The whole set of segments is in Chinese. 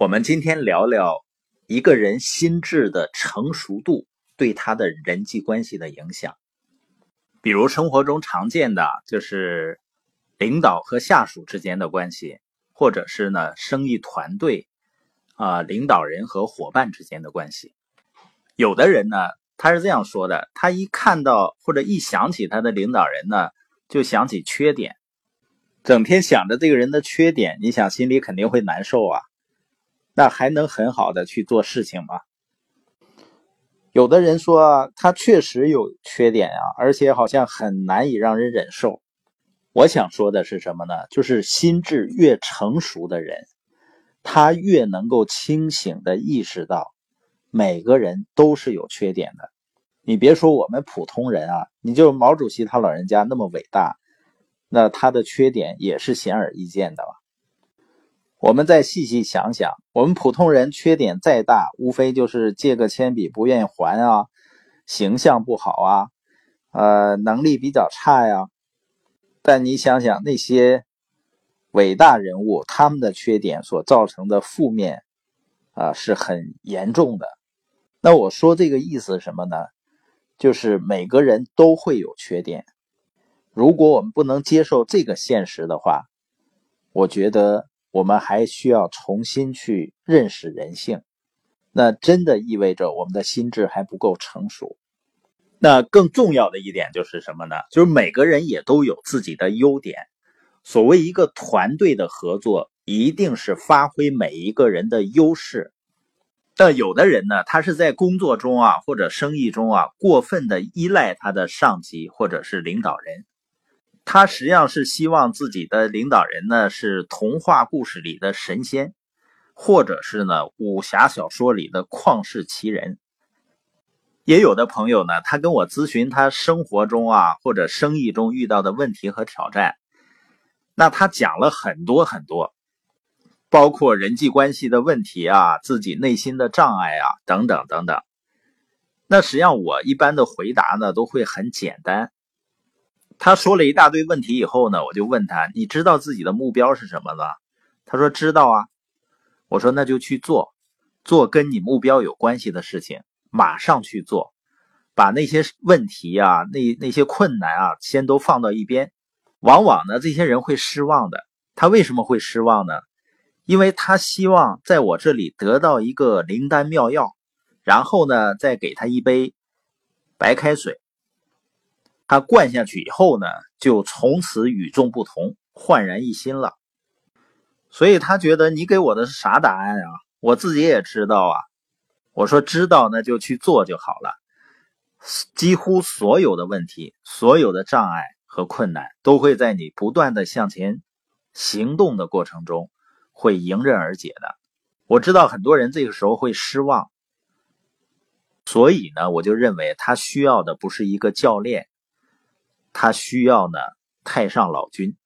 我们今天聊聊一个人心智的成熟度对他的人际关系的影响。比如生活中常见的就是领导和下属之间的关系，或者是呢生意团队啊领导人和伙伴之间的关系。有的人呢他是这样说的：他一看到或者一想起他的领导人呢，就想起缺点，整天想着这个人的缺点，你想心里肯定会难受啊。那还能很好的去做事情吗？有的人说他确实有缺点啊，而且好像很难以让人忍受。我想说的是什么呢？就是心智越成熟的人，他越能够清醒的意识到每个人都是有缺点的。你别说我们普通人啊，你就毛主席他老人家那么伟大，那他的缺点也是显而易见的。我们再细细想想，我们普通人缺点再大，无非就是借个铅笔不愿意还啊，形象不好啊，呃，能力比较差呀。但你想想那些伟大人物，他们的缺点所造成的负面啊是很严重的。那我说这个意思什么呢？就是每个人都会有缺点。如果我们不能接受这个现实的话，我觉得。我们还需要重新去认识人性，那真的意味着我们的心智还不够成熟。那更重要的一点就是什么呢？就是每个人也都有自己的优点。所谓一个团队的合作，一定是发挥每一个人的优势。但有的人呢，他是在工作中啊，或者生意中啊，过分的依赖他的上级或者是领导人。他实际上是希望自己的领导人呢是童话故事里的神仙，或者是呢武侠小说里的旷世奇人。也有的朋友呢，他跟我咨询他生活中啊或者生意中遇到的问题和挑战，那他讲了很多很多，包括人际关系的问题啊，自己内心的障碍啊等等等等。那实际上我一般的回答呢都会很简单。他说了一大堆问题以后呢，我就问他：“你知道自己的目标是什么吗？”他说：“知道啊。”我说：“那就去做，做跟你目标有关系的事情，马上去做，把那些问题啊、那那些困难啊，先都放到一边。往往呢，这些人会失望的。他为什么会失望呢？因为他希望在我这里得到一个灵丹妙药，然后呢，再给他一杯白开水。”他灌下去以后呢，就从此与众不同，焕然一新了。所以他觉得你给我的是啥答案啊？我自己也知道啊。我说知道，那就去做就好了。几乎所有的问题、所有的障碍和困难，都会在你不断的向前行动的过程中，会迎刃而解的。我知道很多人这个时候会失望，所以呢，我就认为他需要的不是一个教练。他需要呢，太上老君，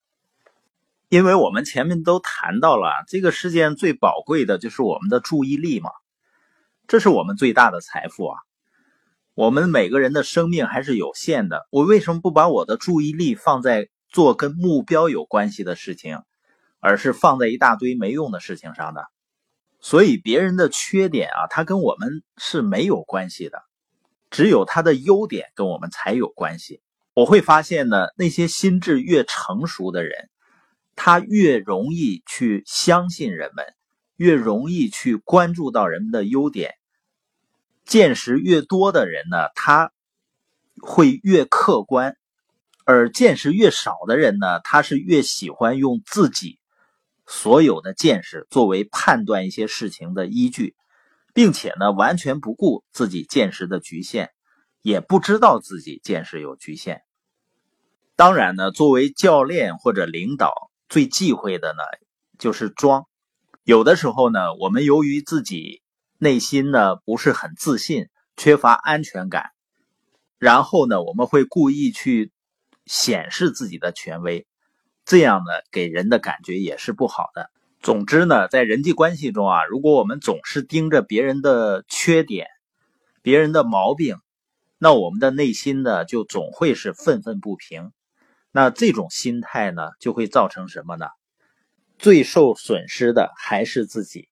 因为我们前面都谈到了，这个世界最宝贵的就是我们的注意力嘛，这是我们最大的财富啊。我们每个人的生命还是有限的，我为什么不把我的注意力放在做跟目标有关系的事情，而是放在一大堆没用的事情上呢？所以别人的缺点啊，他跟我们是没有关系的，只有他的优点跟我们才有关系。我会发现呢，那些心智越成熟的人，他越容易去相信人们，越容易去关注到人们的优点。见识越多的人呢，他会越客观；而见识越少的人呢，他是越喜欢用自己所有的见识作为判断一些事情的依据，并且呢，完全不顾自己见识的局限。也不知道自己见识有局限。当然呢，作为教练或者领导，最忌讳的呢就是装。有的时候呢，我们由于自己内心呢不是很自信，缺乏安全感，然后呢，我们会故意去显示自己的权威，这样呢给人的感觉也是不好的。总之呢，在人际关系中啊，如果我们总是盯着别人的缺点、别人的毛病，那我们的内心呢，就总会是愤愤不平。那这种心态呢，就会造成什么呢？最受损失的还是自己。